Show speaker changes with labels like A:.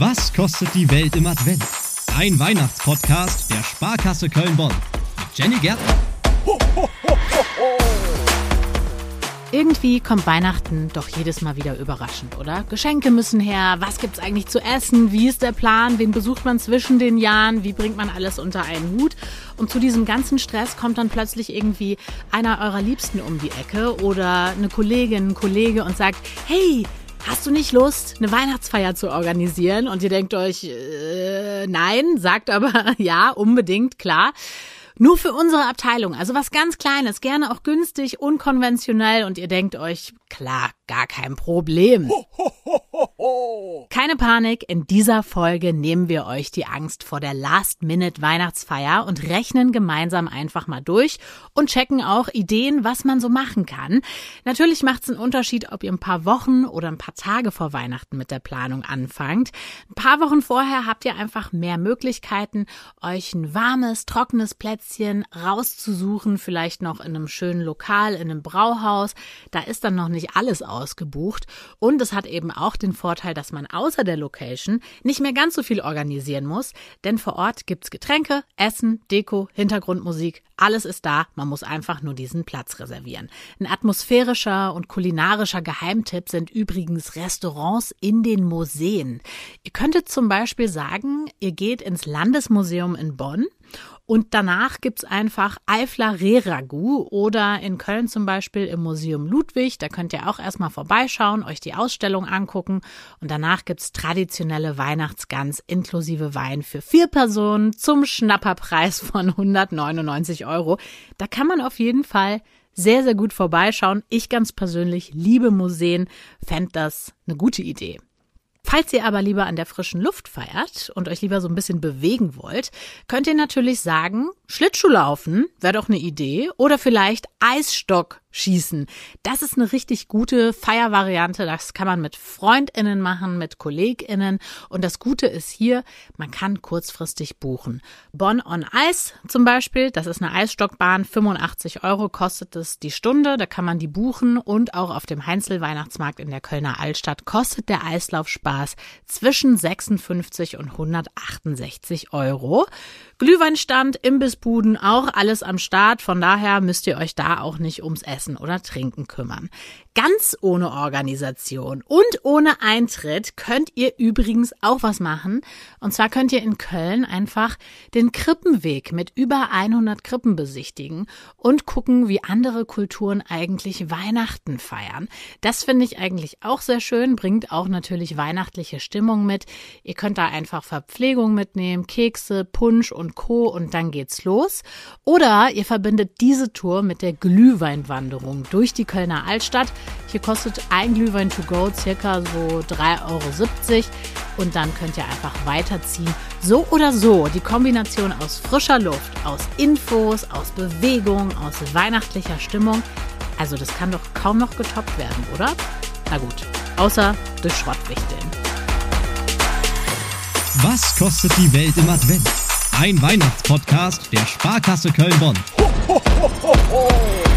A: Was kostet die Welt im Advent? Ein Weihnachtspodcast der Sparkasse Köln-Bonn mit Jenny Gärtner.
B: Irgendwie kommt Weihnachten doch jedes Mal wieder überraschend, oder? Geschenke müssen her, was gibt's eigentlich zu essen, wie ist der Plan, wen besucht man zwischen den Jahren, wie bringt man alles unter einen Hut? Und zu diesem ganzen Stress kommt dann plötzlich irgendwie einer eurer Liebsten um die Ecke oder eine Kollegin, ein Kollege und sagt, hey, Hast du nicht Lust, eine Weihnachtsfeier zu organisieren? Und ihr denkt euch, äh, nein, sagt aber ja, unbedingt, klar. Nur für unsere Abteilung, also was ganz Kleines, gerne auch günstig, unkonventionell und ihr denkt euch, klar, gar kein Problem. Keine Panik, in dieser Folge nehmen wir euch die Angst vor der Last-Minute-Weihnachtsfeier und rechnen gemeinsam einfach mal durch und checken auch Ideen, was man so machen kann. Natürlich macht es einen Unterschied, ob ihr ein paar Wochen oder ein paar Tage vor Weihnachten mit der Planung anfangt. Ein paar Wochen vorher habt ihr einfach mehr Möglichkeiten, euch ein warmes, trockenes Plätzchen rauszusuchen, vielleicht noch in einem schönen Lokal, in einem Brauhaus. Da ist dann noch nicht alles ausgebucht und es hat eben auch den Vorteil, dass man außer der Location nicht mehr ganz so viel organisieren muss, denn vor Ort gibt's Getränke, Essen, Deko, Hintergrundmusik, alles ist da, man muss einfach nur diesen Platz reservieren. Ein atmosphärischer und kulinarischer Geheimtipp sind übrigens Restaurants in den Museen. Ihr könntet zum Beispiel sagen, ihr geht ins Landesmuseum in Bonn und danach gibt's einfach Eifler Reragu oder in Köln zum Beispiel im Museum Ludwig. Da könnt ihr auch erstmal vorbeischauen, euch die Ausstellung angucken. Und danach gibt's traditionelle Weihnachtsgans inklusive Wein für vier Personen zum Schnapperpreis von 199 Euro. Da kann man auf jeden Fall sehr, sehr gut vorbeischauen. Ich ganz persönlich liebe Museen, fände das eine gute Idee. Falls ihr aber lieber an der frischen Luft feiert und euch lieber so ein bisschen bewegen wollt, könnt ihr natürlich sagen, Schlittschuhlaufen wäre doch eine Idee oder vielleicht Eisstock schießen. Das ist eine richtig gute Feiervariante. Das kann man mit FreundInnen machen, mit KollegInnen. Und das Gute ist hier, man kann kurzfristig buchen. Bonn on Ice zum Beispiel, das ist eine Eisstockbahn. 85 Euro kostet es die Stunde. Da kann man die buchen. Und auch auf dem Heinzel Weihnachtsmarkt in der Kölner Altstadt kostet der Eislaufspaß zwischen 56 und 168 Euro. Glühweinstand, Imbissbuden, auch alles am Start. Von daher müsst ihr euch da auch nicht ums Essen oder Trinken kümmern. Ganz ohne Organisation und ohne Eintritt könnt ihr übrigens auch was machen. Und zwar könnt ihr in Köln einfach den Krippenweg mit über 100 Krippen besichtigen und gucken, wie andere Kulturen eigentlich Weihnachten feiern. Das finde ich eigentlich auch sehr schön, bringt auch natürlich weihnachtliche Stimmung mit. Ihr könnt da einfach Verpflegung mitnehmen, Kekse, Punsch und Co. und dann geht's los. Oder ihr verbindet diese Tour mit der Glühweinwanderung durch die Kölner Altstadt. Hier kostet ein Glühwein to go circa so 3,70 Euro und dann könnt ihr einfach weiterziehen. So oder so, die Kombination aus frischer Luft, aus Infos, aus Bewegung, aus weihnachtlicher Stimmung. Also das kann doch kaum noch getoppt werden, oder? Na gut, außer durch Schrottwichteln.
A: Was kostet die Welt im Advent? Ein Weihnachtspodcast der Sparkasse Köln-Bonn.
C: Ho, ho, ho, ho, ho.